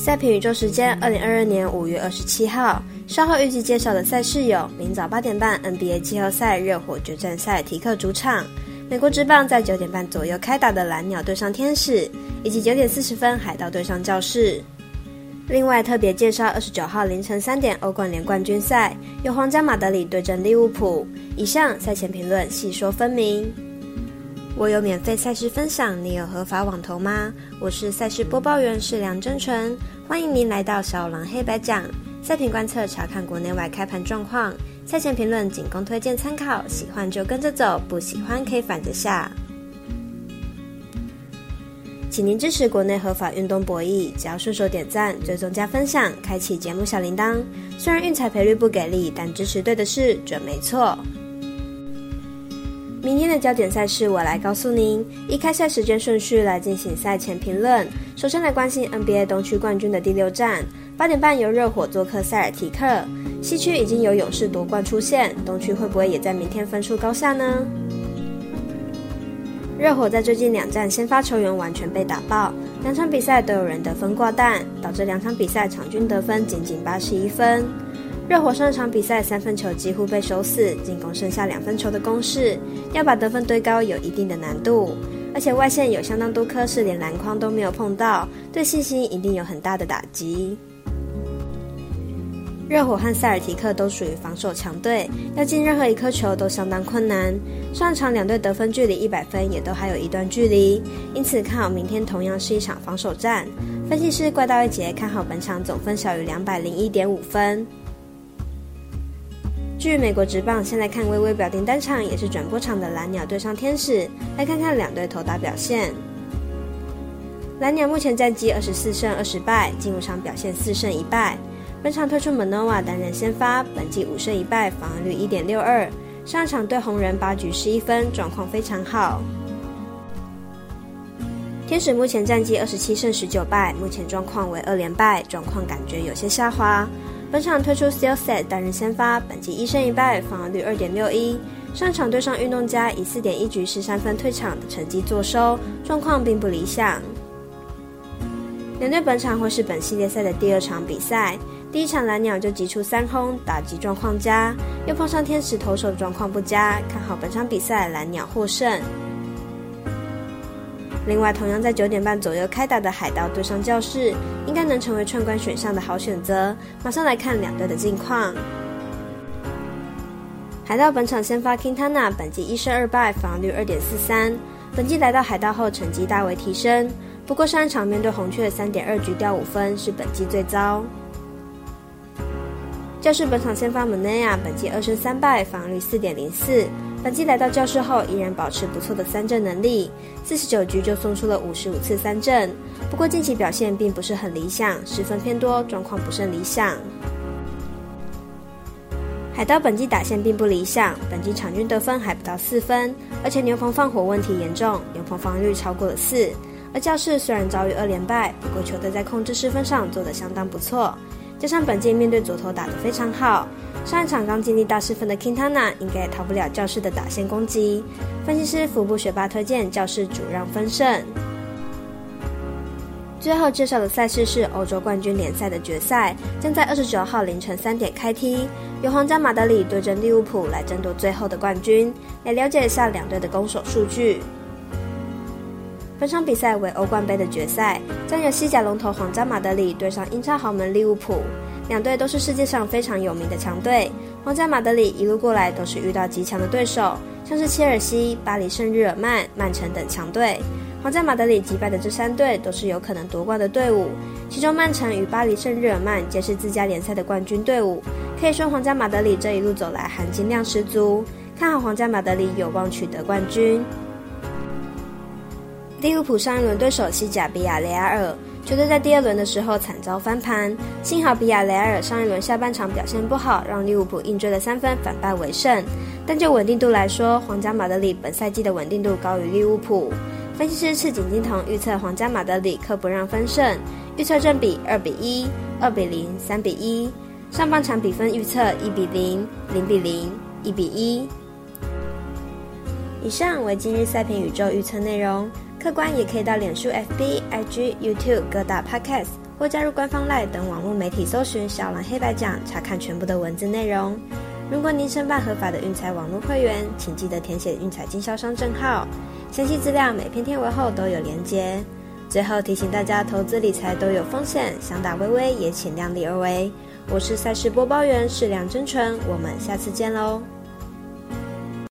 赛评宇宙时间，二零二二年五月二十七号，稍后预计介绍的赛事有：明早八点半 NBA 季后赛热火决战赛提克主场；美国职棒在九点半左右开打的蓝鸟对上天使，以及九点四十分海盗对上教士。另外特别介绍二十九号凌晨三点欧冠联冠军赛，由皇家马德里对阵利物浦。以上赛前评论细说分明。我有免费赛事分享，你有合法网投吗？我是赛事播报员是梁真纯，欢迎您来到小狼黑白讲赛评观测，查看国内外开盘状况。赛前评论仅供推荐参考，喜欢就跟着走，不喜欢可以反着下。请您支持国内合法运动博弈，只要顺手点赞、追踪加分享，开启节目小铃铛。虽然运彩赔率不给力，但支持对的事准没错。明天的焦点赛事，我来告诉您。依开赛时间顺序来进行赛前评论。首先来关心 NBA 东区冠军的第六战，八点半由热火做客塞尔提克。西区已经有勇士夺冠出现，东区会不会也在明天分出高下呢？热火在最近两战先发球员完全被打爆，两场比赛都有人得分挂蛋，导致两场比赛场均得分仅仅八十一分。热火上场比赛三分球几乎被守死，进攻剩下两分球的攻势，要把得分堆高有一定的难度。而且外线有相当多颗是连篮筐都没有碰到，对信心一定有很大的打击。热火和塞尔提克都属于防守强队，要进任何一颗球都相当困难。上场两队得分距离一百分也都还有一段距离，因此看好明天同样是一场防守战。分析师怪盗一杰看好本场总分小于两百零一点五分。据美国职棒，现在看微微表定单场也是转播场的蓝鸟对上天使，来看看两队投打表现。蓝鸟目前战绩二十四胜二十败，进入场表现四胜一败。本场推出 Manoa 担任先发，本季五胜一败，防御率一点六二。上场对红人八局十一分，状况非常好。天使目前战绩二十七胜十九败，目前状况为二连败，状况感觉有些下滑。本场推出 s t e l l Set 担任先发，本季一胜一败，防御率二点六一。上场对上运动家，以四点一局十三分退场的成绩作收，状况并不理想。两队本场会是本系列赛的第二场比赛，第一场蓝鸟就击出三轰，打击状况佳，又碰上天使投手状况不佳，看好本场比赛蓝鸟获胜。另外，同样在九点半左右开打的海盗对上教室，应该能成为串关选项的好选择。马上来看两队的近况。海盗本场先发 King Tana，本季一胜二败，防率二点四三。本季来到海盗后，成绩大为提升。不过上一场面对红雀三点二局掉五分，是本季最糟。教室本场先发 Manea，本季二胜三败，防率四点零四。本季来到教室后，依然保持不错的三振能力，四十九局就送出了五十五次三振。不过近期表现并不是很理想，失分偏多，状况不甚理想。海盗本季打线并不理想，本季场均得分还不到四分，而且牛棚放火问题严重，牛棚防御率超过了四。而教室虽然遭遇二连败，不过球队在控制失分上做得相当不错，加上本届面对左投打得非常好。上一场刚经历大失分的 Kintana 应该也逃不了教室的打线攻击。分析师福部学霸推荐教室主让分胜。最后介绍的赛事是欧洲冠军联赛的决赛，将在二十九号凌晨三点开踢，由皇家马德里对阵利物浦来争夺最后的冠军。来了解一下两队的攻守数据。本场比赛为欧冠杯的决赛，将由西甲龙头皇家马德里对上英超豪门利物浦。两队都是世界上非常有名的强队，皇家马德里一路过来都是遇到极强的对手，像是切尔西、巴黎圣日耳曼、曼城等强队。皇家马德里击败的这三队都是有可能夺冠的队伍，其中曼城与巴黎圣日耳曼皆是自家联赛的冠军队伍。可以说皇家马德里这一路走来含金量十足，看好皇家马德里有望取得冠军。利物浦上一轮对手西甲比亚雷亚尔。球队在第二轮的时候惨遭翻盘，幸好比亚雷尔上一轮下半场表现不好，让利物浦硬追了三分，反败为胜。但就稳定度来说，皇家马德里本赛季的稳定度高于利物浦。分析师赤井金童预测皇家马德里克不让分胜，预测正比二比一、二比零、三比一。上半场比分预测一比零、零比零、一比一。以上为今日赛评宇宙预测内容。客官也可以到脸书、FB、IG、YouTube 各大 Podcast 或加入官方 LINE 等网络媒体搜寻“小蓝黑白奖”，查看全部的文字内容。如果您申办合法的运彩网络会员，请记得填写运彩经销商证号。详细资料每篇天文后都有连接。最后提醒大家，投资理财都有风险，想打微微也请量力而为。我是赛事播报员是梁真纯，我们下次见喽。